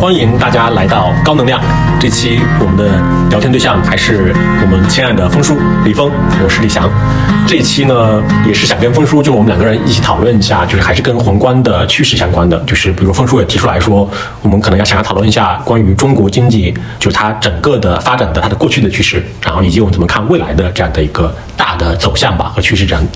欢迎大家来到高能量。这期我们的聊天对象还是我们亲爱的峰叔李峰，我是李翔。这一期呢，也是想跟峰叔，就我们两个人一起讨论一下，就是还是跟宏观的趋势相关的，就是比如峰叔也提出来说，我们可能要想要讨论一下关于中国经济，就是它整个的发展的它的过去的趋势，然后以及我们怎么看未来的这样的一个大的走向吧和趋势这样。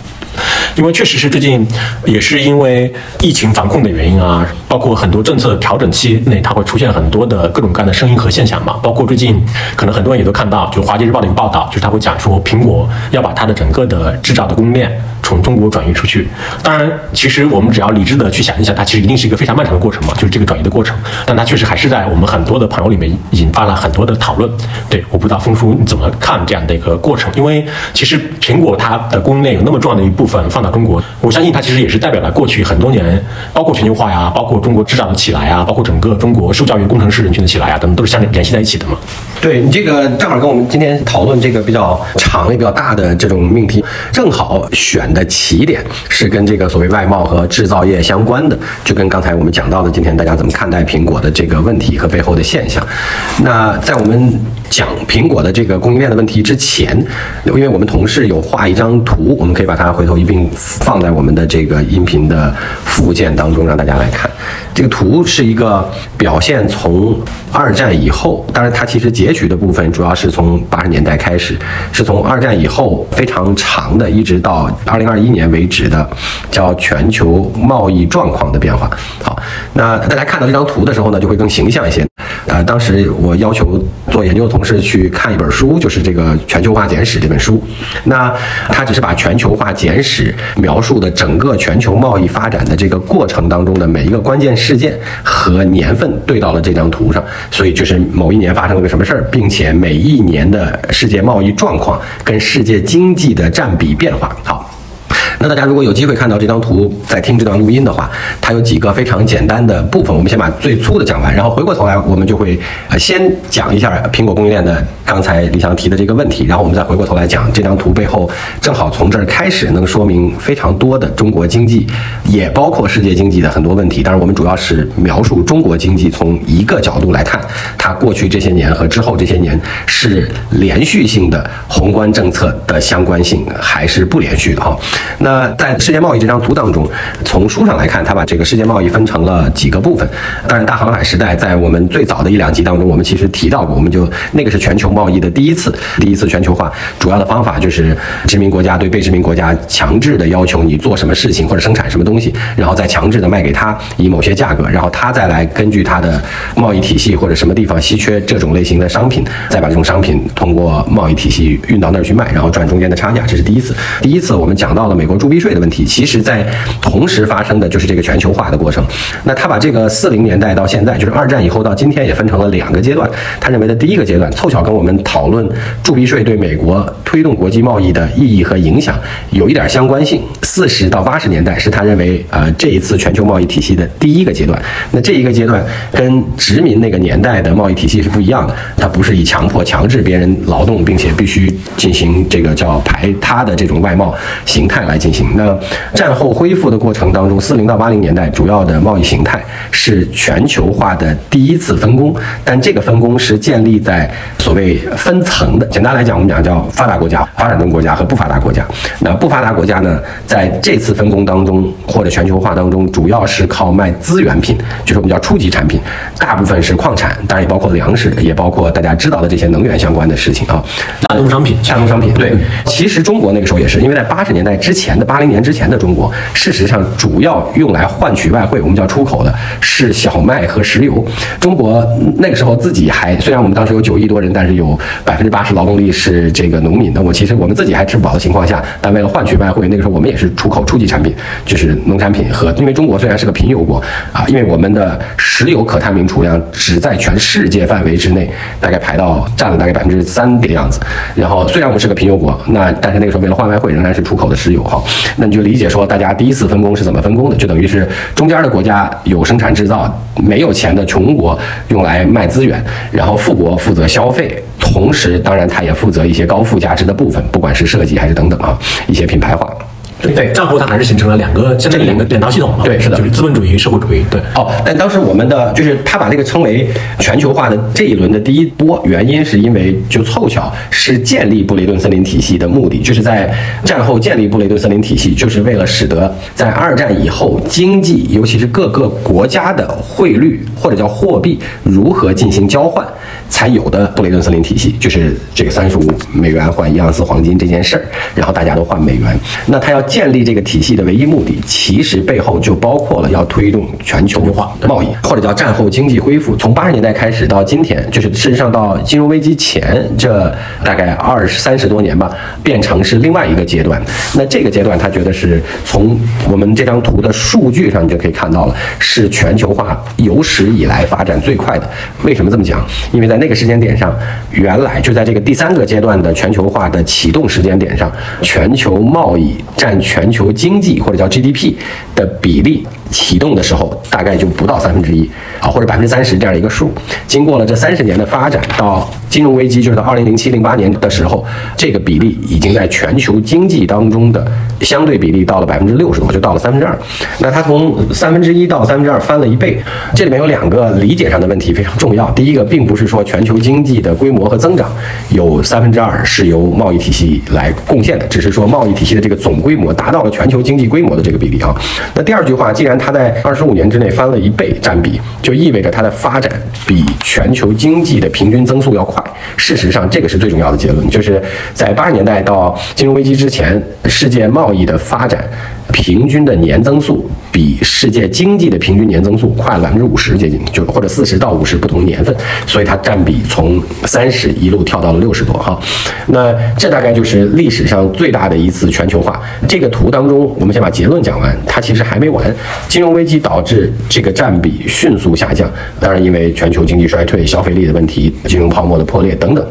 因为确实是最近，也是因为疫情防控的原因啊，包括很多政策调整期内，它会出现很多的各种各样的声音和现象嘛。包括最近，可能很多人也都看到，就《华尔街日报》的一个报道，就是他会讲说，苹果要把它的整个的制造的供应链。从中国转移出去，当然，其实我们只要理智的去想一想，它其实一定是一个非常漫长的过程嘛，就是这个转移的过程。但它确实还是在我们很多的朋友里面引发了很多的讨论。对，我不知道峰叔你怎么看这样的一个过程？因为其实苹果它的供应链有那么重要的一部分放到中国，我相信它其实也是代表了过去很多年，包括全球化呀，包括中国制造的起来啊，包括整个中国受教育工程师人群的起来啊，等等，都是相联系在一起的嘛。对你这个正好跟我们今天讨论这个比较长也比较大的这种命题，正好选。的起点是跟这个所谓外贸和制造业相关的，就跟刚才我们讲到的，今天大家怎么看待苹果的这个问题和背后的现象。那在我们讲苹果的这个供应链的问题之前，因为我们同事有画一张图，我们可以把它回头一并放在我们的这个音频的附件当中，让大家来看。这个图是一个表现从二战以后，当然它其实截取的部分主要是从八十年代开始，是从二战以后非常长的，一直到二零二一年为止的，叫全球贸易状况的变化。好，那大家看到这张图的时候呢，就会更形象一些。呃，当时我要求做研究的同事去看一本书，就是这个《全球化简史》这本书。那它只是把《全球化简史》描述的整个全球贸易发展的这个过程当中的每一个关键事件和年份对到了这张图上，所以就是某一年发生了个什么事儿，并且每一年的世界贸易状况跟世界经济的占比变化。好。那大家如果有机会看到这张图，在听这段录音的话，它有几个非常简单的部分。我们先把最粗的讲完，然后回过头来，我们就会呃先讲一下苹果供应链的刚才李翔提的这个问题，然后我们再回过头来讲这张图背后，正好从这儿开始能说明非常多的中国经济，也包括世界经济的很多问题。当然，我们主要是描述中国经济从一个角度来看，它过去这些年和之后这些年是连续性的宏观政策的相关性还是不连续的哈。那在世界贸易这张图当中，从书上来看，他把这个世界贸易分成了几个部分。当然，大航海时代在我们最早的一两集当中，我们其实提到过，我们就那个是全球贸易的第一次，第一次全球化，主要的方法就是殖民国家对被殖民国家强制的要求你做什么事情或者生产什么东西，然后再强制的卖给他以某些价格，然后他再来根据他的贸易体系或者什么地方稀缺这种类型的商品，再把这种商品通过贸易体系运到那儿去卖，然后赚中间的差价。这是第一次。第一次我们讲到到了美国。铸币税的问题，其实在同时发生的就是这个全球化的过程。那他把这个四零年代到现在，就是二战以后到今天，也分成了两个阶段。他认为的第一个阶段，凑巧跟我们讨论铸币税对美国推动国际贸易的意义和影响有一点相关性。四十到八十年代是他认为，呃，这一次全球贸易体系的第一个阶段。那这一个阶段跟殖民那个年代的贸易体系是不一样的，它不是以强迫、强制别人劳动，并且必须进行这个叫排他的这种外贸形态来。进行那战后恢复的过程当中，四零到八零年代主要的贸易形态是全球化的第一次分工，但这个分工是建立在所谓分层的。简单来讲，我们讲叫发达国家、发展中国家和不发达国家。那不发达国家呢，在这次分工当中或者全球化当中，主要是靠卖资源品，就是我们叫初级产品，大部分是矿产，当然也包括粮食，也包括大家知道的这些能源相关的事情啊。大宗商品，大宗商品。对，其实中国那个时候也是，因为在八十年代之前。的八零年之前的中国，事实上主要用来换取外汇，我们叫出口的是小麦和石油。中国那个时候自己还，虽然我们当时有九亿多人，但是有百分之八十劳动力是这个农民。那我其实我们自己还吃不饱的情况下，但为了换取外汇，那个时候我们也是出口初级产品，就是农产品和。因为中国虽然是个贫油国啊，因为我们的石油可探明储量只在全世界范围之内，大概排到占了大概百分之三的样子。然后虽然我们是个贫油国，那但是那个时候为了换外汇，仍然是出口的石油哈。那你就理解说，大家第一次分工是怎么分工的？就等于是中间的国家有生产制造，没有钱的穷国用来卖资源，然后富国负责消费，同时当然他也负责一些高附加值的部分，不管是设计还是等等啊，一些品牌化。对战后它还是形成了两个相当于两个两套系统嘛，对是的就是资本主义、社会主义，对。哦，但当时我们的就是他把这个称为全球化的这一轮的第一波，原因是因为就凑巧是建立布雷顿森林体系的目的，就是在战后建立布雷顿森林体系，就是为了使得在二战以后经济，尤其是各个国家的汇率或者叫货币如何进行交换。才有的布雷顿森林体系，就是这个三十五美元换一盎司黄金这件事儿，然后大家都换美元。那他要建立这个体系的唯一目的，其实背后就包括了要推动全球化的贸易，或者叫战后经济恢复。从八十年代开始到今天，就是事实上到金融危机前这大概二三十多年吧，变成是另外一个阶段。那这个阶段，他觉得是从我们这张图的数据上，你就可以看到了，是全球化有史以来发展最快的。为什么这么讲？因为在那个时间点上，原来就在这个第三个阶段的全球化的启动时间点上，全球贸易占全球经济或者叫 GDP 的比例。启动的时候大概就不到三分之一啊，或者百分之三十这样一个数。经过了这三十年的发展，到金融危机就是到二零零七零八年的时候，这个比例已经在全球经济当中的相对比例到了百分之六十多，就到了三分之二。那它从三分之一到三分之二翻了一倍。这里面有两个理解上的问题非常重要。第一个，并不是说全球经济的规模和增长有三分之二是由贸易体系来贡献的，只是说贸易体系的这个总规模达到了全球经济规模的这个比例啊。那第二句话，既然它在二十五年之内翻了一倍占比，就意味着它的发展比全球经济的平均增速要快。事实上，这个是最重要的结论，就是在八十年代到金融危机之前，世界贸易的发展。平均的年增速比世界经济的平均年增速快了百分之五十，接近就或者四十到五十不同年份，所以它占比从三十一路跳到了六十多哈。那这大概就是历史上最大的一次全球化。这个图当中，我们先把结论讲完，它其实还没完。金融危机导致这个占比迅速下降，当然因为全球经济衰退、消费力的问题、金融泡沫的破裂等等。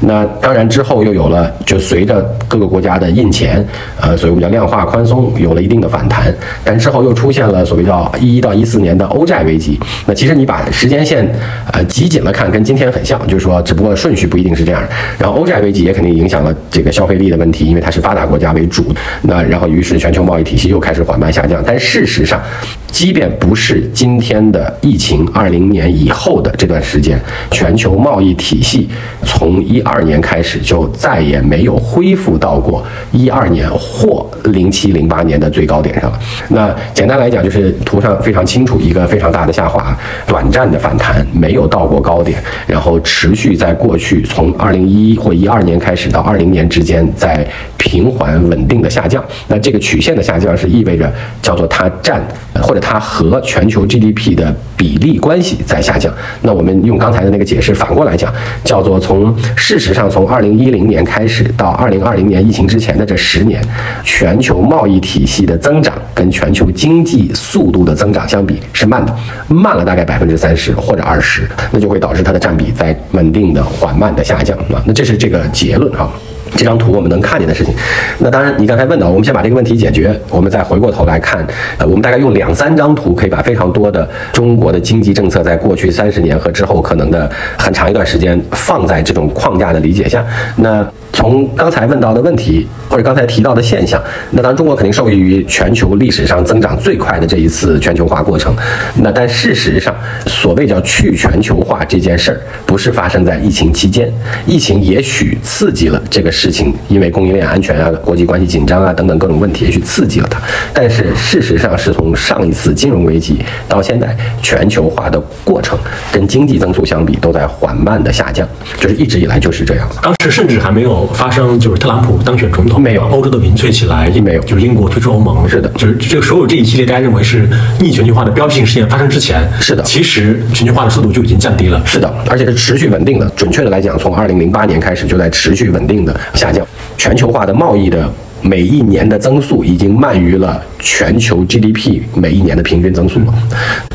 那当然之后又有了，就随着各个国家的印钱，呃，所以我们叫量化宽松，有了一。定的反弹，但之后又出出现了所谓叫一一到一四年的欧债危机。那其实你把时间线呃集紧了看，跟今天很像，就是说，只不过顺序不一定是这样。然后欧债危机也肯定影响了这个消费力的问题，因为它是发达国家为主。那然后于是全球贸易体系又开始缓慢下降。但事实上，即便不是今天的疫情，二零年以后的这段时间，全球贸易体系从一二年开始就再也没有恢复到过一二年或零七零八年的。最高点上了。那简单来讲，就是图上非常清楚，一个非常大的下滑，短暂的反弹，没有到过高点，然后持续在过去从二零一或一二年开始到二零年之间，在平缓稳定的下降。那这个曲线的下降是意味着叫做它占或者它和全球 GDP 的比例关系在下降。那我们用刚才的那个解释反过来讲，叫做从事实上从二零一零年开始到二零二零年疫情之前的这十年，全球贸易体系。的增长跟全球经经济速度的增长相比是慢的，慢了大概百分之三十或者二十，那就会导致它的占比在稳定的缓慢的下降啊。那这是这个结论哈。这张图我们能看见的事情。那当然，你刚才问到，我们先把这个问题解决，我们再回过头来看。呃，我们大概用两三张图可以把非常多的中国的经济政策在过去三十年和之后可能的很长一段时间放在这种框架的理解下。那从刚才问到的问题，或者刚才提到的现象，那当然中国肯定受益于全球历史上增长最快的这一次全球化过程。那但事实上，所谓叫去全球化这件事儿，不是发生在疫情期间。疫情也许刺激了这个事情，因为供应链安全啊、国际关系紧张啊等等各种问题，也许刺激了它。但是事实上，是从上一次金融危机到现在，全球化的过程跟经济增速相比，都在缓慢的下降，就是一直以来就是这样。当时甚至还没有。发生就是特朗普当选总统，没有。欧洲的民粹起来，没有。就是英国退出欧盟，是的，就是这个所有这一系列大家认为是逆全球化的标志性事件发生之前，是的，其实全球化的速度就已经降低了，是的，而且是持续稳定的。准确的来讲，从二零零八年开始就在持续稳定的下降，全球化的贸易的。每一年的增速已经慢于了全球 GDP 每一年的平均增速。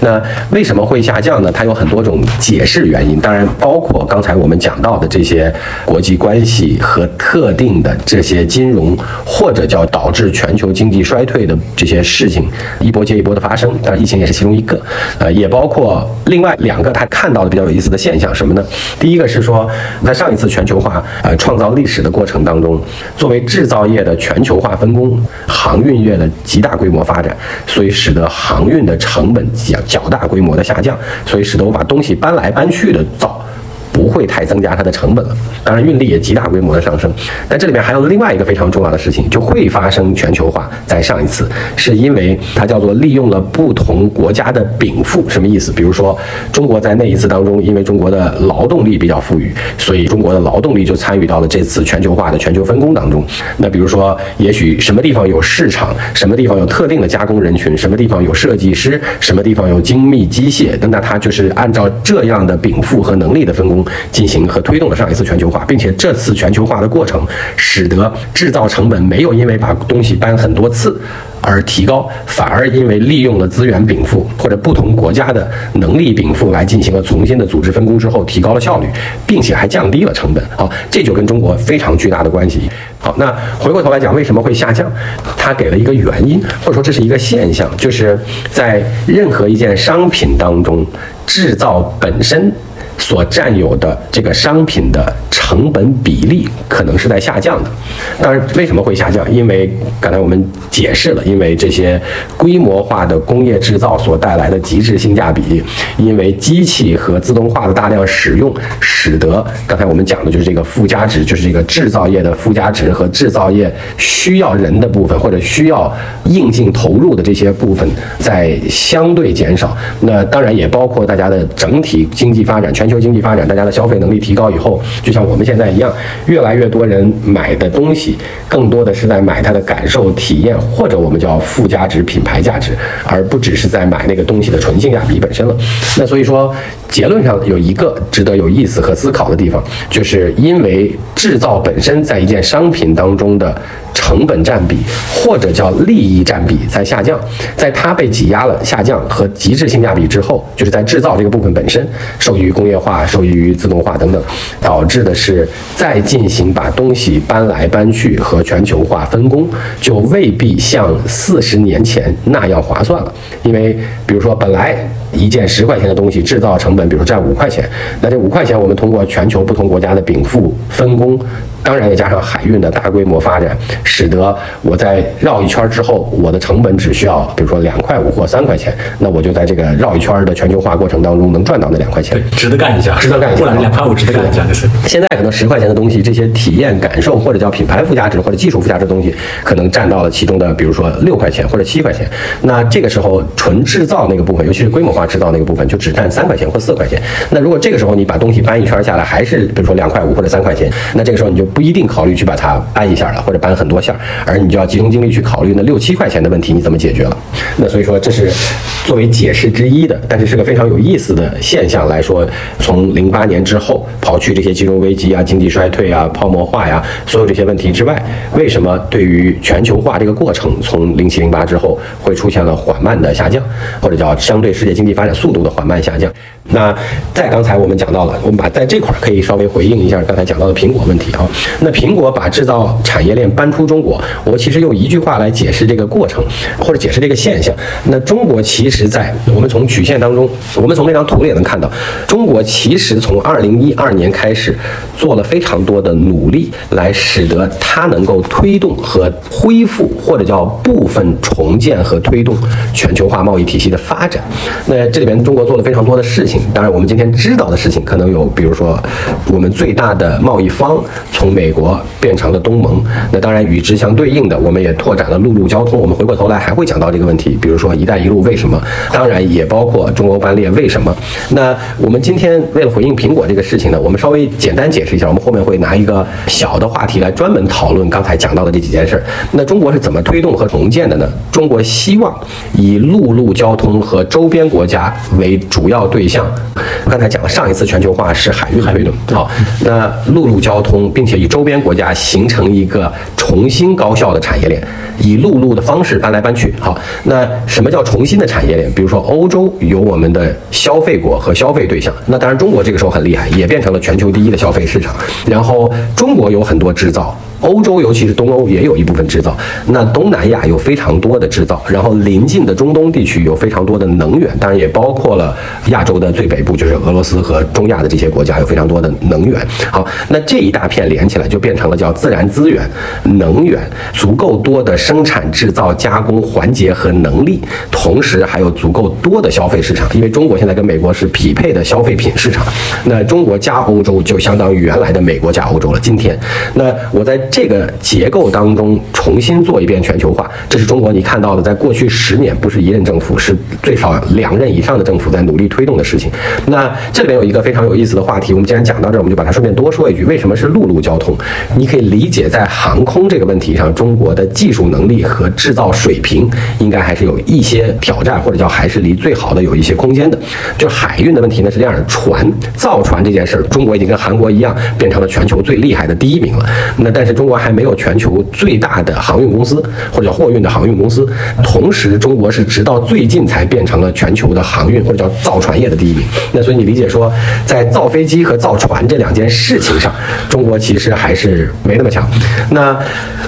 那为什么会下降呢？它有很多种解释原因，当然包括刚才我们讲到的这些国际关系和特定的这些金融或者叫导致全球经济衰退的这些事情一波接一波的发生。当然，疫情也是其中一个。呃，也包括另外两个他看到的比较有意思的现象，什么呢？第一个是说，在上一次全球化呃创造历史的过程当中，作为制造业的全全球化分工、航运业的极大规模发展，所以使得航运的成本较较大规模的下降，所以使得我把东西搬来搬去的造。不会太增加它的成本了，当然运力也极大规模的上升。但这里面还有另外一个非常重要的事情，就会发生全球化。在上一次，是因为它叫做利用了不同国家的禀赋，什么意思？比如说中国在那一次当中，因为中国的劳动力比较富裕，所以中国的劳动力就参与到了这次全球化的全球分工当中。那比如说，也许什么地方有市场，什么地方有特定的加工人群，什么地方有设计师，什么地方有精密机械，那它就是按照这样的禀赋和能力的分工。进行和推动了上一次全球化，并且这次全球化的过程，使得制造成本没有因为把东西搬很多次而提高，反而因为利用了资源禀赋或者不同国家的能力禀赋来进行了重新的组织分工之后，提高了效率，并且还降低了成本。好，这就跟中国非常巨大的关系。好，那回过头来讲，为什么会下降？他给了一个原因，或者说这是一个现象，就是在任何一件商品当中，制造本身。所占有的这个商品的成本比例可能是在下降的，当然为什么会下降？因为刚才我们解释了，因为这些规模化的工业制造所带来的极致性价比，因为机器和自动化的大量使用，使得刚才我们讲的就是这个附加值，就是这个制造业的附加值和制造业需要人的部分或者需要硬性投入的这些部分在相对减少。那当然也包括大家的整体经济发展全。全球经济发展，大家的消费能力提高以后，就像我们现在一样，越来越多人买的东西，更多的是在买它的感受体验，或者我们叫附加值、品牌价值，而不只是在买那个东西的纯性价比本身了。那所以说，结论上有一个值得有意思和思考的地方，就是因为制造本身在一件商品当中的。成本占比或者叫利益占比在下降，在它被挤压了下降和极致性价比之后，就是在制造这个部分本身受益于工业话、受益于自动化等等，导致的是再进行把东西搬来搬去和全球化分工，就未必像四十年前那样划算了。因为比如说本来一件十块钱的东西制造成本，比如占五块钱，那这五块钱我们通过全球不同国家的禀赋分工。当然也加上海运的大规模发展，使得我在绕一圈之后，我的成本只需要，比如说两块五或三块钱，那我就在这个绕一圈的全球化过程当中能赚到那两块钱，值得干一下，值得干一下，两块五值得干一下，就是现在可能十块钱的东西，这些体验感受或者叫品牌附加值或者技术附加值的东西，可能占到了其中的，比如说六块钱或者七块钱，那这个时候纯制造那个部分，尤其是规模化制造那个部分，就只占三块钱或四块钱。那如果这个时候你把东西搬一圈下来，还是比如说两块五或者三块钱，那这个时候你就。不一定考虑去把它搬一下了，或者搬很多下，而你就要集中精力去考虑那六七块钱的问题你怎么解决了。那所以说这是作为解释之一的，但是是个非常有意思的现象来说。从零八年之后，刨去这些金融危机啊、经济衰退啊、泡沫化呀，所有这些问题之外，为什么对于全球化这个过程，从零七零八之后会出现了缓慢的下降，或者叫相对世界经济发展速度的缓慢下降？那在刚才我们讲到了，我们把在这块儿可以稍微回应一下刚才讲到的苹果问题啊。那苹果把制造产业链搬出中国，我其实用一句话来解释这个过程，或者解释这个现象。那中国其实在我们从曲线当中，我们从那张图里也能看到，中国其实从二零一二年开始做了非常多的努力，来使得它能够推动和恢复，或者叫部分重建和推动全球化贸易体系的发展。那这里边中国做了非常多的事情。当然，我们今天知道的事情可能有，比如说，我们最大的贸易方从美国变成了东盟。那当然，与之相对应的，我们也拓展了陆路交通。我们回过头来还会讲到这个问题，比如说“一带一路”为什么？当然也包括中欧班列为什么？那我们今天为了回应苹果这个事情呢，我们稍微简单解释一下。我们后面会拿一个小的话题来专门讨论刚才讲到的这几件事。那中国是怎么推动和重建的呢？中国希望以陆路交通和周边国家为主要对象。刚才讲了，上一次全球化是海运推动，好，那陆路交通，并且与周边国家形成一个重新高效的产业链，以陆路的方式搬来搬去，好，那什么叫重新的产业链？比如说欧洲有我们的消费国和消费对象，那当然中国这个时候很厉害，也变成了全球第一的消费市场，然后中国有很多制造。欧洲尤其是东欧也有一部分制造，那东南亚有非常多的制造，然后邻近的中东地区有非常多的能源，当然也包括了亚洲的最北部，就是俄罗斯和中亚的这些国家有非常多的能源。好，那这一大片连起来就变成了叫自然资源、能源足够多的生产、制造、加工环节和能力，同时还有足够多的消费市场，因为中国现在跟美国是匹配的消费品市场，那中国加欧洲就相当于原来的美国加欧洲了。今天，那我在这个结构当中重新做一遍全球化，这是中国你看到的，在过去十年不是一任政府，是最少两任以上的政府在努力推动的事情。那这里面有一个非常有意思的话题，我们既然讲到这儿，我们就把它顺便多说一句：为什么是陆路交通？你可以理解在航空这个问题上，中国的技术能力和制造水平应该还是有一些挑战，或者叫还是离最好的有一些空间的。就海运的问题呢是这样的，船造船这件事儿，中国已经跟韩国一样变成了全球最厉害的第一名了。那但是中国还没有全球最大的航运公司或者叫货运的航运公司，同时中国是直到最近才变成了全球的航运或者叫造船业的第一名。那所以你理解说，在造飞机和造船这两件事情上，中国其实还是没那么强。那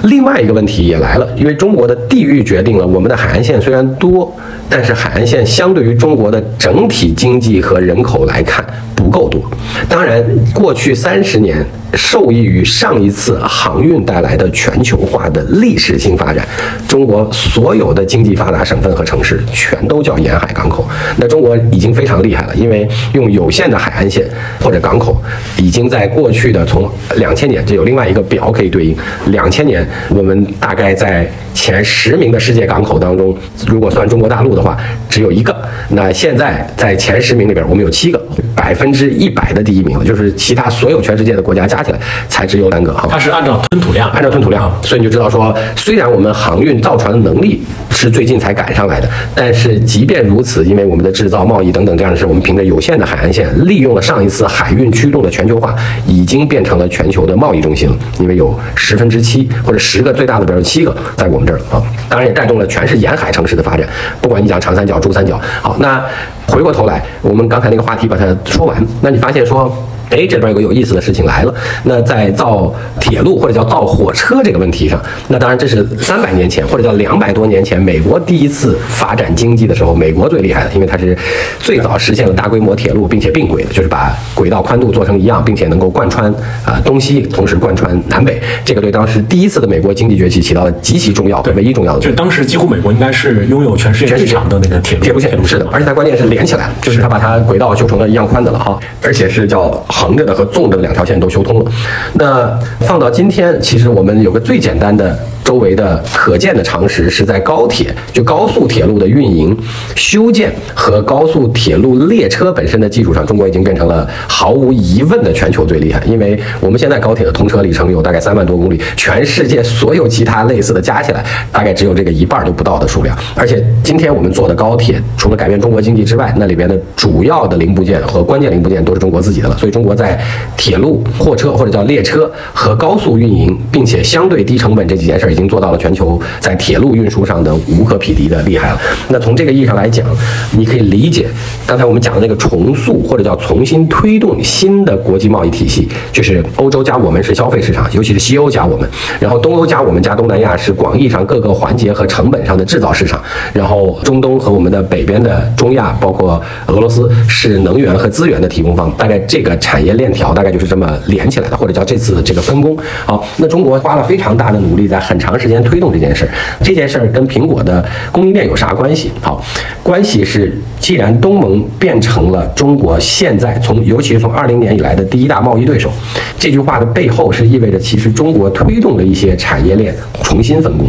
另外一个问题也来了，因为中国的地域决定了我们的海岸线虽然多，但是海岸线相对于中国的整体经济和人口来看不够多。当然，过去三十年。受益于上一次航运带来的全球化的历史性发展，中国所有的经济发达省份和城市全都叫沿海港口。那中国已经非常厉害了，因为用有限的海岸线或者港口，已经在过去的从两千年，这有另外一个表可以对应。两千年，我们大概在前十名的世界港口当中，如果算中国大陆的话，只有一个。那现在在前十名里边，我们有七个，百分之一百的第一名了，就是其他所有全世界的国家加。起来才只有三个，它是按照吞吐量，按照吞吐量，所以你就知道说，虽然我们航运造船的能力是最近才赶上来的，但是即便如此，因为我们的制造、贸易等等这样的事，我们凭着有限的海岸线，利用了上一次海运驱动的全球化，已经变成了全球的贸易中心了。因为有十分之七或者十个最大的，比如七个在我们这儿啊，当然也带动了全是沿海城市的发展。不管你讲长三角、珠三角，好，那回过头来，我们刚才那个话题把它说完，那你发现说。哎，这边有个有意思的事情来了。那在造铁路或者叫造火车这个问题上，那当然这是三百年前或者叫两百多年前美国第一次发展经济的时候，美国最厉害的，因为它是最早实现了大规模铁路，并且并轨的，就是把轨道宽度做成一样，并且能够贯穿啊东西，同时贯穿南北。这个对当时第一次的美国经济崛起起到了极其重要、唯一重要的。就当时几乎美国应该是拥有全世界最长的那个铁路铁路线，是的，而且它关键是连起来了，就是它把它轨道修成了一样宽的了哈，而且是叫。横着的和纵着的两条线都修通了，那放到今天，其实我们有个最简单的。周围的可见的常识是在高铁，就高速铁路的运营、修建和高速铁路列车本身的基础上，中国已经变成了毫无疑问的全球最厉害。因为我们现在高铁的通车里程有大概三万多公里，全世界所有其他类似的加起来，大概只有这个一半都不到的数量。而且今天我们坐的高铁，除了改变中国经济之外，那里边的主要的零部件和关键零部件都是中国自己的了。所以中国在铁路、货车或者叫列车和高速运营，并且相对低成本这几件事儿。已经做到了全球在铁路运输上的无可匹敌的厉害了。那从这个意义上来讲，你可以理解刚才我们讲的那个重塑或者叫重新推动新的国际贸易体系，就是欧洲加我们是消费市场，尤其是西欧加我们，然后东欧加我们加东南亚是广义上各个环节和成本上的制造市场，然后中东和我们的北边的中亚，包括俄罗斯是能源和资源的提供方。大概这个产业链条大概就是这么连起来的，或者叫这次这个分工。好，那中国花了非常大的努力，在很长。长时间推动这件事儿，这件事儿跟苹果的供应链有啥关系？好，关系是，既然东盟变成了中国现在从，尤其是从二零年以来的第一大贸易对手，这句话的背后是意味着，其实中国推动了一些产业链重新分工。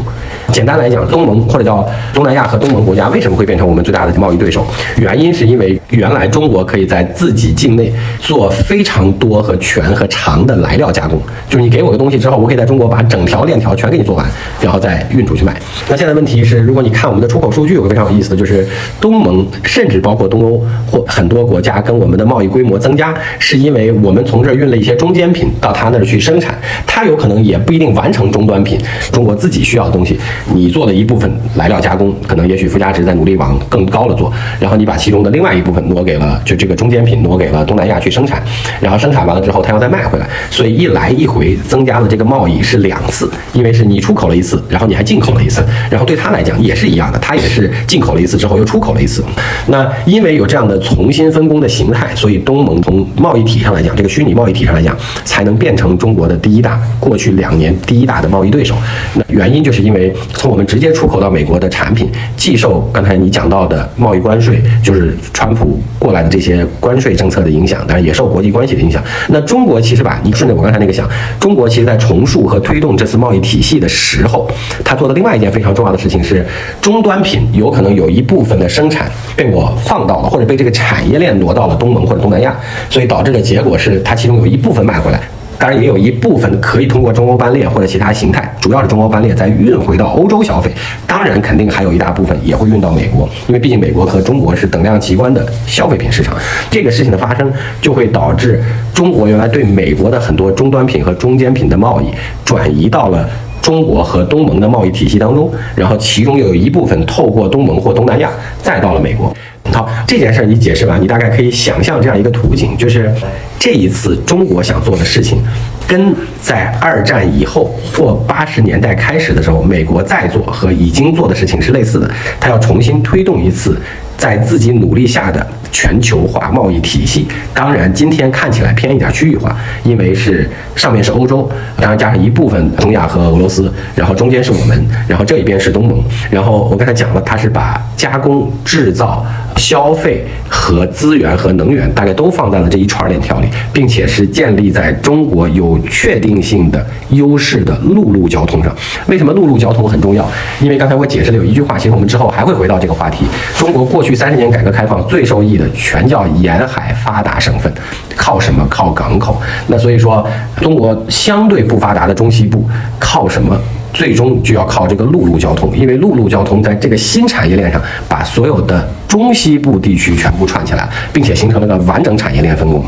简单来讲，东盟或者叫东南亚和东盟国家为什么会变成我们最大的贸易对手？原因是因为原来中国可以在自己境内做非常多和全和长的来料加工，就是你给我个东西之后，我可以在中国把整条链条全给你做然后再运出去卖。那现在问题是，如果你看我们的出口数据，有个非常有意思的就是，东盟甚至包括东欧或很多国家跟我们的贸易规模增加，是因为我们从这儿运了一些中间品到他那儿去生产，他有可能也不一定完成终端品。中国自己需要的东西，你做了一部分来料加工，可能也许附加值在努力往更高了做，然后你把其中的另外一部分挪给了就这个中间品挪给了东南亚去生产，然后生产完了之后他要再卖回来，所以一来一回增加了这个贸易是两次，因为是你出口了一次，然后你还进口了一次，然后对他来讲也是一样的，他也是进口了一次之后又出口了一次。那因为有这样的重新分工的形态，所以东盟从贸易体上来讲，这个虚拟贸易体上来讲，才能变成中国的第一大，过去两年第一大的贸易对手。那原因就是因为从我们直接出口到美国的产品，既受刚才你讲到的贸易关税，就是川普过来的这些关税政策的影响，当然也受国际关系的影响。那中国其实吧，你顺着我刚才那个想，中国其实在重塑和推动这次贸易体系的时候，他做的另外一件非常重要的事情是，终端品有可能有一部分的生产被我放到了，或者被这个产业链挪到了东盟或者东南亚，所以导致的结果是，它其中有一部分卖回来。当然也有一部分可以通过中欧班列或者其他形态，主要是中欧班列再运回到欧洲消费。当然，肯定还有一大部分也会运到美国，因为毕竟美国和中国是等量齐观的消费品市场。这个事情的发生，就会导致中国原来对美国的很多终端品和中间品的贸易转移到了中国和东盟的贸易体系当中，然后其中又有一部分透过东盟或东南亚再到了美国。好，这件事儿你解释完，你大概可以想象这样一个图景，就是这一次中国想做的事情，跟在二战以后或八十年代开始的时候，美国在做和已经做的事情是类似的，它要重新推动一次。在自己努力下的全球化贸易体系，当然今天看起来偏一点区域化，因为是上面是欧洲，当然加上一部分中亚和俄罗斯，然后中间是我们，然后这一边是东盟，然后我刚才讲了，它是把加工、制造、消费和资源和能源大概都放在了这一串链条里，并且是建立在中国有确定性的优势的陆路交通上。为什么陆路交通很重要？因为刚才我解释了有一句话，其实我们之后还会回到这个话题。中国过。去三十年改革开放最受益的全叫沿海发达省份，靠什么？靠港口。那所以说，中国相对不发达的中西部靠什么？最终就要靠这个陆路交通，因为陆路交通在这个新产业链上，把所有的中西部地区全部串起来，并且形成了个完整产业链分工。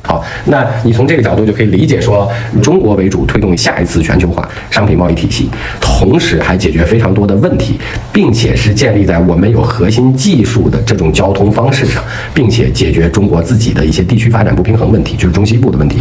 好，那你从这个角度就可以理解说，中国为主推动下一次全球化商品贸易体系，同时还解决非常多的问题，并且是建立在我们有核心技术的这种交通方式上，并且解决中国自己的一些地区发展不平衡问题，就是中西部的问题。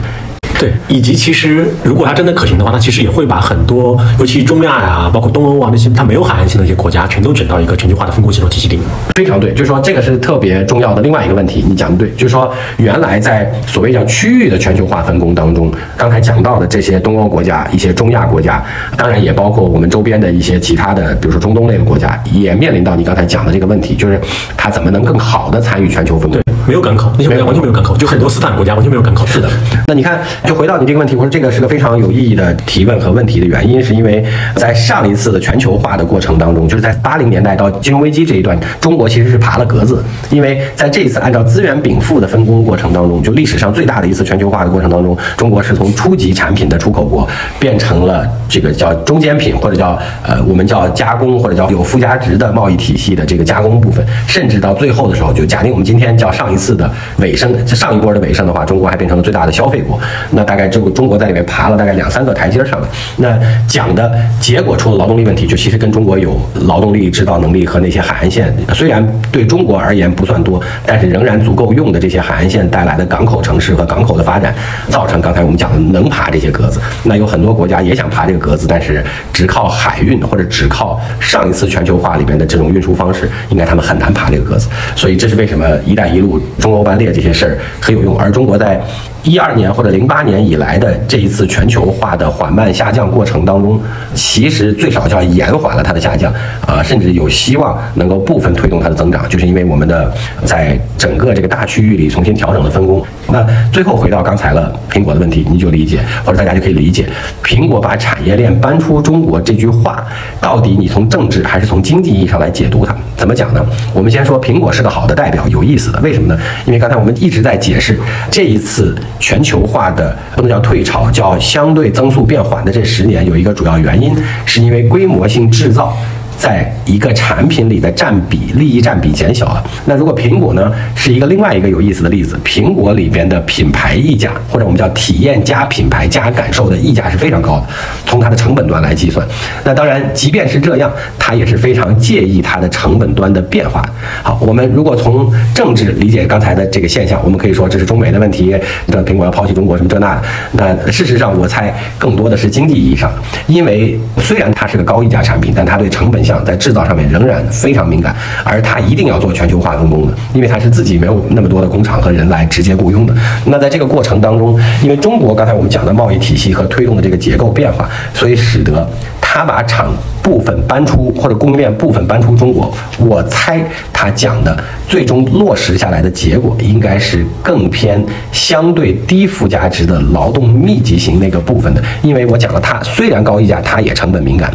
对，以及其实如果它真的可行的话，它其实也会把很多，尤其中亚呀，包括东欧啊那些它没有海岸线的一些国家，全都卷到一个全球化的分工系统体系里面。非常对，就是说这个是特别重要的另外一个问题，你讲的对，就是说原来在所谓叫区域的全球化分工当中，刚才讲到的这些东欧国家、一些中亚国家，当然也包括我们周边的一些其他的，比如说中东类的国家，也面临到你刚才讲的这个问题，就是它怎么能更好的参与全球分工？对，没有港口，那些国家完全没有港口，就很多斯坦国家完全没有港口。是的，那你看就。回到你这个问题，我说这个是个非常有意义的提问和问题的原因，是因为在上一次的全球化的过程当中，就是在八零年代到金融危机这一段，中国其实是爬了格子，因为在这一次按照资源禀赋的分工过程当中，就历史上最大的一次全球化的过程当中，中国是从初级产品的出口国变成了这个叫中间品或者叫呃我们叫加工或者叫有附加值的贸易体系的这个加工部分，甚至到最后的时候，就假定我们今天叫上一次的尾声，上一波的尾声的话，中国还变成了最大的消费国，那。大概这个中国在里面爬了大概两三个台阶上了，那讲的结果出了劳动力问题，就其实跟中国有劳动力制造能力和那些海岸线，虽然对中国而言不算多，但是仍然足够用的这些海岸线带来的港口城市和港口的发展，造成刚才我们讲的能爬这些格子。那有很多国家也想爬这个格子，但是只靠海运或者只靠上一次全球化里边的这种运输方式，应该他们很难爬这个格子。所以这是为什么“一带一路”、中欧班列这些事儿很有用，而中国在。一二年或者零八年以来的这一次全球化的缓慢下降过程当中，其实最少叫延缓了它的下降，啊，甚至有希望能够部分推动它的增长，就是因为我们的在整个这个大区域里重新调整了分工。那最后回到刚才了苹果的问题，你就理解，或者大家就可以理解，苹果把产业链搬出中国这句话，到底你从政治还是从经济意义上来解读它？怎么讲呢？我们先说苹果是个好的代表，有意思的，为什么呢？因为刚才我们一直在解释这一次。全球化的不能叫退潮，叫相对增速变缓的这十年，有一个主要原因，是因为规模性制造。在一个产品里的占比利益占比减小了。那如果苹果呢，是一个另外一个有意思的例子。苹果里边的品牌溢价，或者我们叫体验加品牌加感受的溢价是非常高的，从它的成本端来计算。那当然，即便是这样，它也是非常介意它的成本端的变化。好，我们如果从政治理解刚才的这个现象，我们可以说这是中美的问题，这苹果要抛弃中国什么这那的。那事实上，我猜更多的是经济意义上，因为虽然它是个高溢价产品，但它对成本。像在制造上面仍然非常敏感，而它一定要做全球化分工的，因为它是自己没有那么多的工厂和人来直接雇佣的。那在这个过程当中，因为中国刚才我们讲的贸易体系和推动的这个结构变化，所以使得他把厂部分搬出或者供应链部分搬出中国。我猜他讲的最终落实下来的结果，应该是更偏相对低附加值的劳动密集型那个部分的。因为我讲了，它虽然高溢价，它也成本敏感。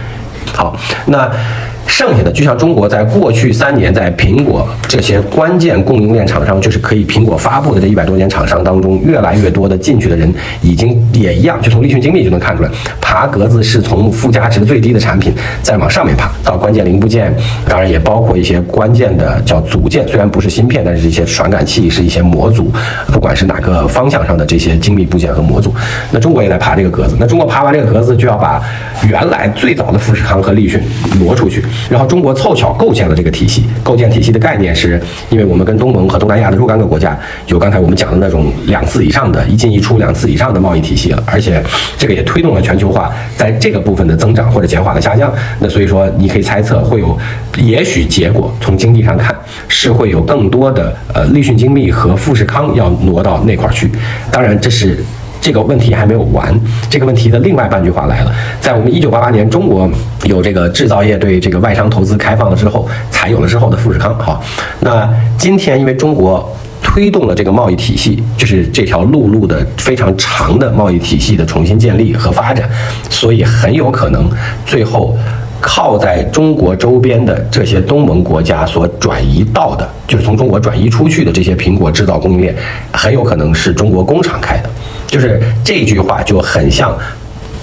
好，那。剩下的就像中国在过去三年，在苹果这些关键供应链厂商，就是可以苹果发布的这一百多间厂商当中，越来越多的进去的人，已经也一样，就从立讯精密就能看出来，爬格子是从附加值最低的产品再往上面爬到关键零部件，当然也包括一些关键的叫组件，虽然不是芯片，但是一些传感器是一些模组，不管是哪个方向上的这些精密部件和模组，那中国也在爬这个格子，那中国爬完这个格子，就要把原来最早的富士康和立讯挪出去。然后中国凑巧构建了这个体系，构建体系的概念是，因为我们跟东盟和东南亚的若干个国家有刚才我们讲的那种两次以上的一进一出两次以上的贸易体系了，而且这个也推动了全球化在这个部分的增长或者减缓的下降。那所以说，你可以猜测会有，也许结果从经济上看是会有更多的呃立讯精密和富士康要挪到那块儿去。当然这是。这个问题还没有完，这个问题的另外半句话来了，在我们一九八八年中国有这个制造业对这个外商投资开放了之后，才有了之后的富士康。好，那今天因为中国推动了这个贸易体系，就是这条陆路的非常长的贸易体系的重新建立和发展，所以很有可能最后靠在中国周边的这些东盟国家所转移到的，就是从中国转移出去的这些苹果制造供应链，很有可能是中国工厂开的。就是这句话就很像，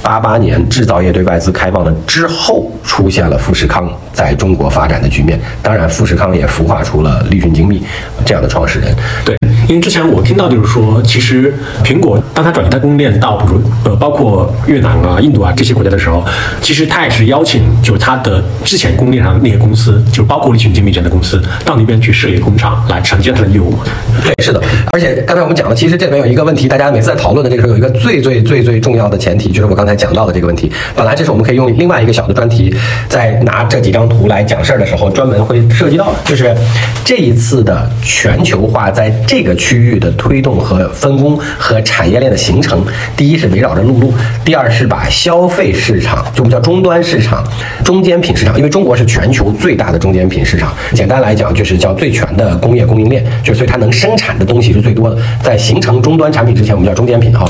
八八年制造业对外资开放了之后，出现了富士康在中国发展的局面。当然，富士康也孵化出了立讯精密这样的创始人。对。因为之前我听到就是说，其实苹果当它转移它供应链到比如呃包括越南啊、印度啊这些国家的时候，其实它也是邀请就是它的之前供应链上那些公司，就包括利群精密这样的公司到那边去设立工厂来承接它的业务。对，是的。而且刚才我们讲了，其实这边有一个问题，大家每次在讨论的这个时候有一个最最最最重要的前提，就是我刚才讲到的这个问题。本来这是我们可以用另外一个小的专题，在拿这几张图来讲事儿的时候，专门会涉及到，就是这一次的全球化在这个。区域的推动和分工和产业链的形成，第一是围绕着陆路，第二是把消费市场，就我们叫终端市场、中间品市场，因为中国是全球最大的中间品市场。简单来讲，就是叫最全的工业供应链，就所以它能生产的东西是最多的。在形成终端产品之前，我们叫中间品哈。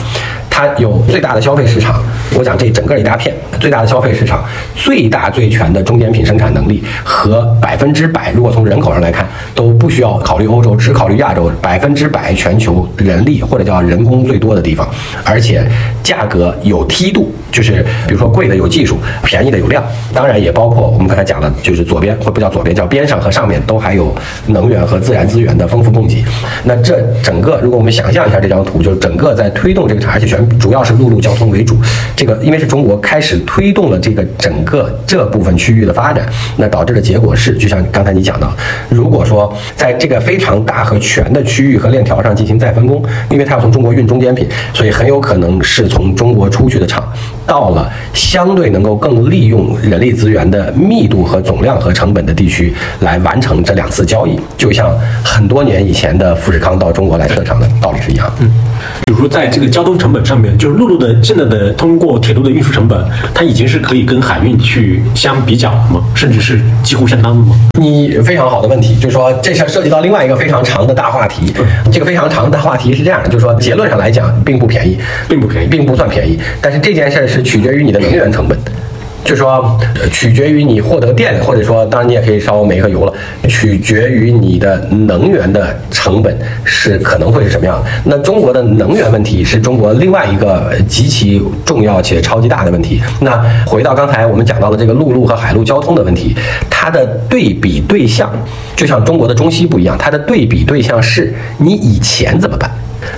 它有最大的消费市场，我讲这整个一大片最大的消费市场，最大最全的中间品生产能力和百分之百，如果从人口上来看都不需要考虑欧洲，只考虑亚洲，百分之百全球人力或者叫人工最多的地方，而且价格有梯度，就是比如说贵的有技术，便宜的有量，当然也包括我们刚才讲的，就是左边或不叫左边，叫边上和上面都还有能源和自然资源的丰富供给。那这整个，如果我们想象一下这张图，就是整个在推动这个产业全。主要是陆路交通为主，这个因为是中国开始推动了这个整个这部分区域的发展，那导致的结果是，就像刚才你讲到，如果说在这个非常大和全的区域和链条上进行再分工，因为它要从中国运中间品，所以很有可能是从中国出去的厂，到了相对能够更利用人力资源的密度和总量和成本的地区来完成这两次交易，就像很多年以前的富士康到中国来设厂的道理是一样。嗯，比如说在这个交通成本上面。就是陆路的现在的通过铁路的运输成本，它已经是可以跟海运去相比较了吗？甚至是几乎相当的吗？你非常好的问题，就是说这事涉及到另外一个非常长的大话题。这个非常长的大话题是这样的，就是说结论上来讲并不便宜，并不便宜，并不算便宜。但是这件事是取决于你的能源成本。就说取决于你获得电，或者说当然你也可以烧煤和油了，取决于你的能源的成本是可能会是什么样。那中国的能源问题是中国另外一个极其重要且超级大的问题。那回到刚才我们讲到的这个陆路和海陆交通的问题，它的对比对象就像中国的中西部一样，它的对比对象是你以前怎么办？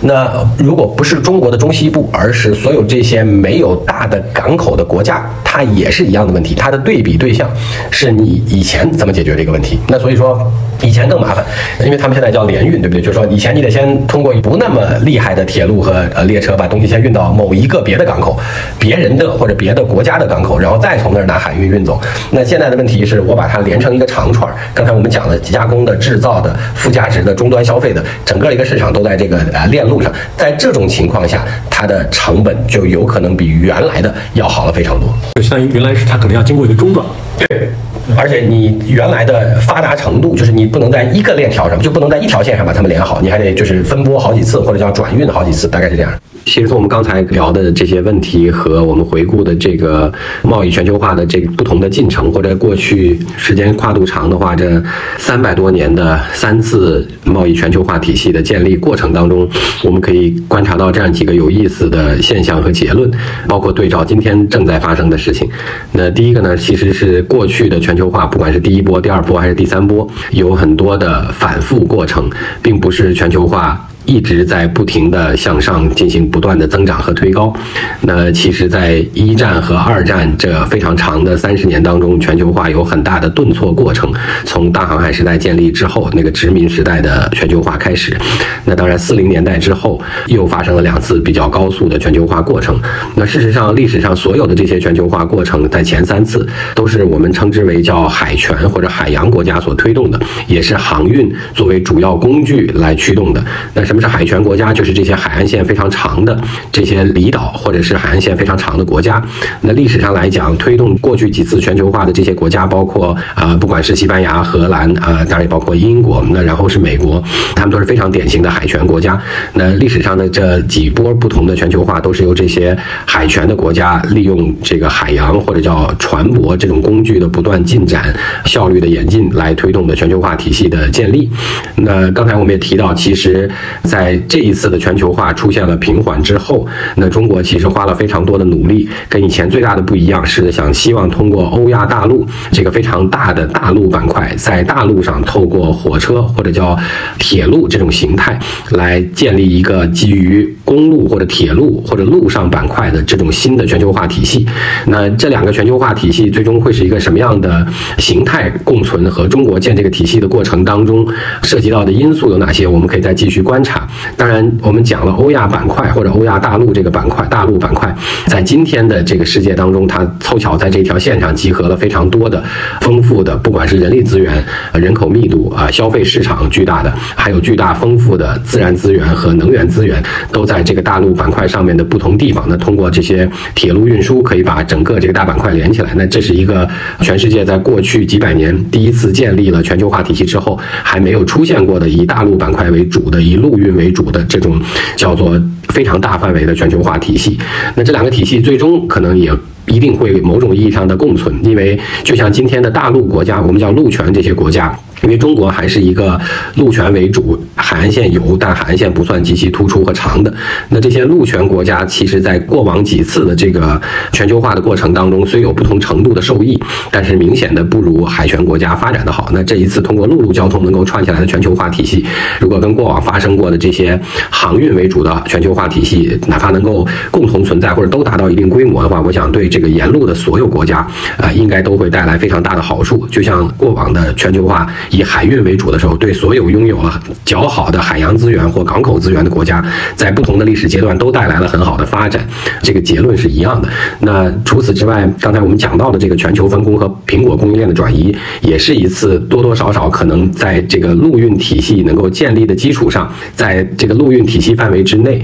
那如果不是中国的中西部，而是所有这些没有大的港口的国家，它也是一样的问题。它的对比对象是你以前怎么解决这个问题？那所以说。以前更麻烦，因为他们现在叫联运，对不对？就是说，以前你得先通过不那么厉害的铁路和呃列车，把东西先运到某一个别的港口，别人的或者别的国家的港口，然后再从那儿拿海运运走。那现在的问题是我把它连成一个长串儿。刚才我们讲了加工的、制造的、附加值的、终端消费的，整个一个市场都在这个呃链路上。在这种情况下，它的成本就有可能比原来的要好了非常多。就相当于原来是它可能要经过一个中转。对。而且你原来的发达程度，就是你不能在一个链条上，就不能在一条线上把它们连好，你还得就是分拨好几次，或者叫转运好几次，大概是这样。其实从我们刚才聊的这些问题和我们回顾的这个贸易全球化的这个不同的进程，或者过去时间跨度长的话，这三百多年的三次贸易全球化体系的建立过程当中，我们可以观察到这样几个有意思的现象和结论，包括对照今天正在发生的事情。那第一个呢，其实是过去的全球化，不管是第一波、第二波还是第三波，有很多的反复过程，并不是全球化。一直在不停的向上进行不断的增长和推高。那其实，在一战和二战这非常长的三十年当中，全球化有很大的顿挫过程。从大航海时代建立之后，那个殖民时代的全球化开始。那当然，四零年代之后又发生了两次比较高速的全球化过程。那事实上，历史上所有的这些全球化过程，在前三次都是我们称之为叫海权或者海洋国家所推动的，也是航运作为主要工具来驱动的。那什么是海权国家？就是这些海岸线非常长的这些离岛，或者是海岸线非常长的国家。那历史上来讲，推动过去几次全球化的这些国家，包括啊，不管是西班牙、荷兰啊，当然也包括英国，那然后是美国，他们都是非常典型的海权国家。那历史上的这几波不同的全球化，都是由这些海权的国家利用这个海洋或者叫船舶这种工具的不断进展、效率的演进来推动的全球化体系的建立。那刚才我们也提到，其实。在这一次的全球化出现了平缓之后，那中国其实花了非常多的努力，跟以前最大的不一样是想希望通过欧亚大陆这个非常大的大陆板块，在大陆上透过火车或者叫铁路这种形态，来建立一个基于公路或者铁路或者陆上板块的这种新的全球化体系。那这两个全球化体系最终会是一个什么样的形态共存？和中国建这个体系的过程当中涉及到的因素有哪些？我们可以再继续观察。当然，我们讲了欧亚板块或者欧亚大陆这个板块，大陆板块在今天的这个世界当中，它凑巧在这条线上集合了非常多的丰富的，不管是人力资源、人口密度啊、消费市场巨大的，还有巨大丰富的自然资源和能源资源，都在这个大陆板块上面的不同地方。那通过这些铁路运输，可以把整个这个大板块连起来。那这是一个全世界在过去几百年第一次建立了全球化体系之后还没有出现过的以大陆板块为主的一路运。为主的这种叫做非常大范围的全球化体系，那这两个体系最终可能也一定会某种意义上的共存，因为就像今天的大陆国家，我们叫陆权这些国家。因为中国还是一个陆权为主，海岸线有，但海岸线不算极其突出和长的。那这些陆权国家，其实在过往几次的这个全球化的过程当中，虽有不同程度的受益，但是明显的不如海权国家发展的好。那这一次通过陆路交通能够串起来的全球化体系，如果跟过往发生过的这些航运为主的全球化体系，哪怕能够共同存在或者都达到一定规模的话，我想对这个沿路的所有国家，啊，应该都会带来非常大的好处。就像过往的全球化。以海运为主的时候，对所有拥有了较好的海洋资源或港口资源的国家，在不同的历史阶段都带来了很好的发展。这个结论是一样的。那除此之外，刚才我们讲到的这个全球分工和苹果供应链的转移，也是一次多多少少可能在这个陆运体系能够建立的基础上，在这个陆运体系范围之内。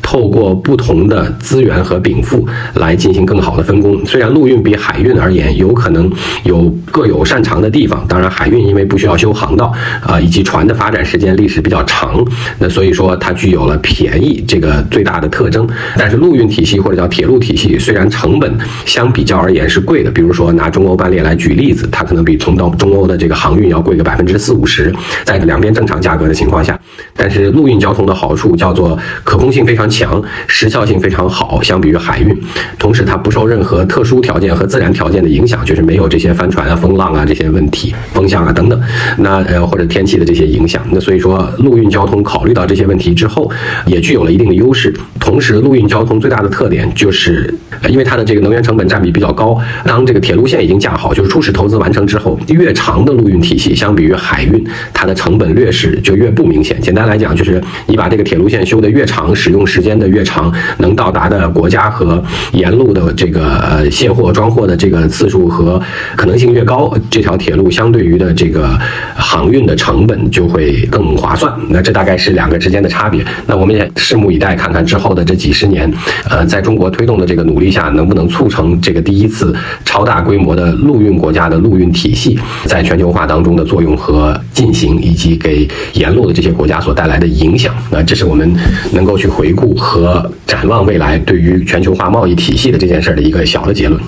透过不同的资源和禀赋来进行更好的分工。虽然陆运比海运而言有可能有各有擅长的地方，当然海运因为不需要修航道啊，以及船的发展时间历史比较长，那所以说它具有了便宜这个最大的特征。但是陆运体系或者叫铁路体系，虽然成本相比较而言是贵的，比如说拿中欧班列来举例子，它可能比从到中欧的这个航运要贵个 百分之四五十，在两边正常价格的情况下，但是陆运交通的好处叫做可控性非常强，强时效性非常好，相比于海运，同时它不受任何特殊条件和自然条件的影响，就是没有这些帆船啊、风浪啊这些问题、风向啊等等，那呃或者天气的这些影响，那所以说陆运交通考虑到这些问题之后，也具有了一定的优势。同时，陆运交通最大的特点就是，因为它的这个能源成本占比比较高，当这个铁路线已经架好，就是初始投资完成之后，越长的陆运体系相比于海运，它的成本劣势就越不明显。简单来讲，就是你把这个铁路线修得越长，使用时间间的越长，能到达的国家和沿路的这个呃卸货装货的这个次数和可能性越高，这条铁路相对于的这个航运的成本就会更划算。那这大概是两个之间的差别。那我们也拭目以待，看看之后的这几十年，呃，在中国推动的这个努力下，能不能促成这个第一次超大规模的陆运国家的陆运体系在全球化当中的作用和进行，以及给沿路的这些国家所带来的影响。那这是我们能够去回顾和展望未来对于全球化贸易体系的这件事的一个小的结论。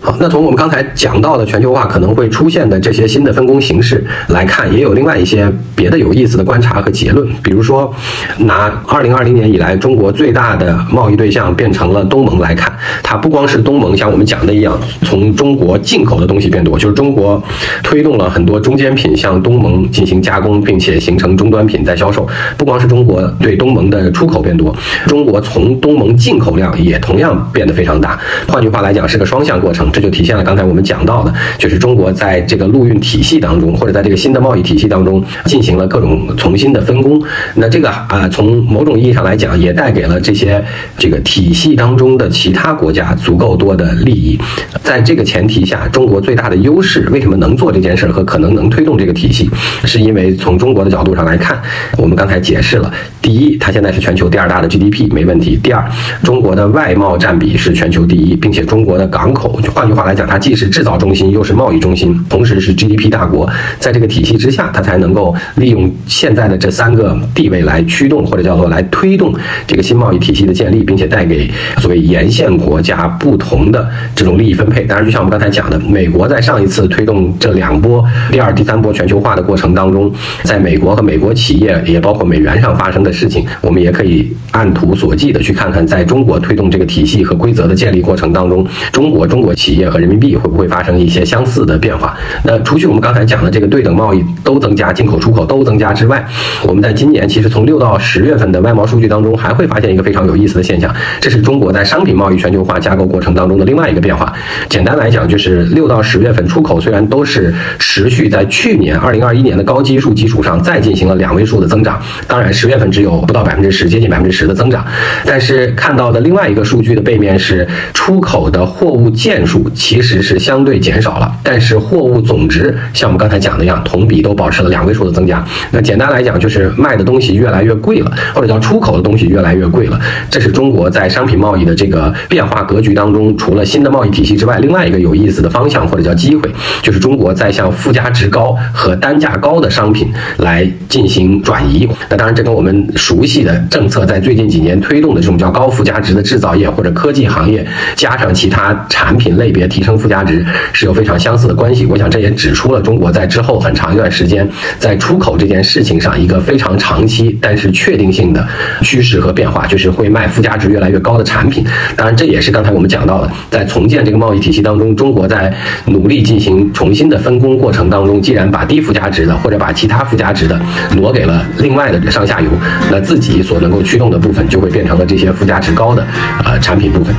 好，那从我们刚才讲到的全球化可能会出现的这些新的分工形式来看，也有另外一些别的有意思的观察和结论。比如说，拿二零二零年以来中国最大的贸易对象变成了东盟来看，它不光是东盟，像我们讲的一样，从中国进口的东西变多，就是中国推动了很多中间品向东盟进行加工，并且形成终端品在销售。不光是中国对东盟的出口变多，中国从东盟进口量也同样变得非常大。换句话来讲，是个双向过程。这就体现了刚才我们讲到的，就是中国在这个陆运体系当中，或者在这个新的贸易体系当中，进行了各种重新的分工。那这个啊，从某种意义上来讲，也带给了这些这个体系当中的其他国家足够多的利益。在这个前提下，中国最大的优势为什么能做这件事儿和可能能推动这个体系，是因为从中国的角度上来看，我们刚才解释了，第一，它现在是全球第二大的 GDP，没问题；第二，中国的外贸占比是全球第一，并且中国的港口。换句话来讲，它既是制造中心，又是贸易中心，同时是 GDP 大国。在这个体系之下，它才能够利用现在的这三个地位来驱动，或者叫做来推动这个新贸易体系的建立，并且带给所谓沿线国家不同的这种利益分配。当然，就像我们刚才讲的，美国在上一次推动这两波第二、第三波全球化的过程当中，在美国和美国企业，也包括美元上发生的事情，我们也可以按图索骥的去看看，在中国推动这个体系和规则的建立过程当中，中国中国企业和人民币会不会发生一些相似的变化？那除去我们刚才讲的这个对等贸易都增加、进口出口都增加之外，我们在今年其实从六到十月份的外贸数据当中，还会发现一个非常有意思的现象，这是中国在商品贸易全球化架构过程当中的另外一个变化。简单来讲，就是六到十月份出口虽然都是持续在去年二零二一年的高基数基础上再进行了两位数的增长，当然十月份只有不到百分之十，接近百分之十的增长。但是看到的另外一个数据的背面是出口的货物件数。其实是相对减少了，但是货物总值像我们刚才讲的一样，同比都保持了两位数的增加。那简单来讲，就是卖的东西越来越贵了，或者叫出口的东西越来越贵了。这是中国在商品贸易的这个变化格局当中，除了新的贸易体系之外，另外一个有意思的方向或者叫机会，就是中国在向附加值高和单价高的商品来进行转移。那当然，这跟我们熟悉的政策在最近几年推动的这种叫高附加值的制造业或者科技行业，加上其他产品类。别提升附加值是有非常相似的关系，我想这也指出了中国在之后很长一段时间在出口这件事情上一个非常长期但是确定性的趋势和变化，就是会卖附加值越来越高的产品。当然，这也是刚才我们讲到的，在重建这个贸易体系当中，中国在努力进行重新的分工过程当中，既然把低附加值的或者把其他附加值的挪给了另外的上下游，那自己所能够驱动的部分就会变成了这些附加值高的呃产品部分。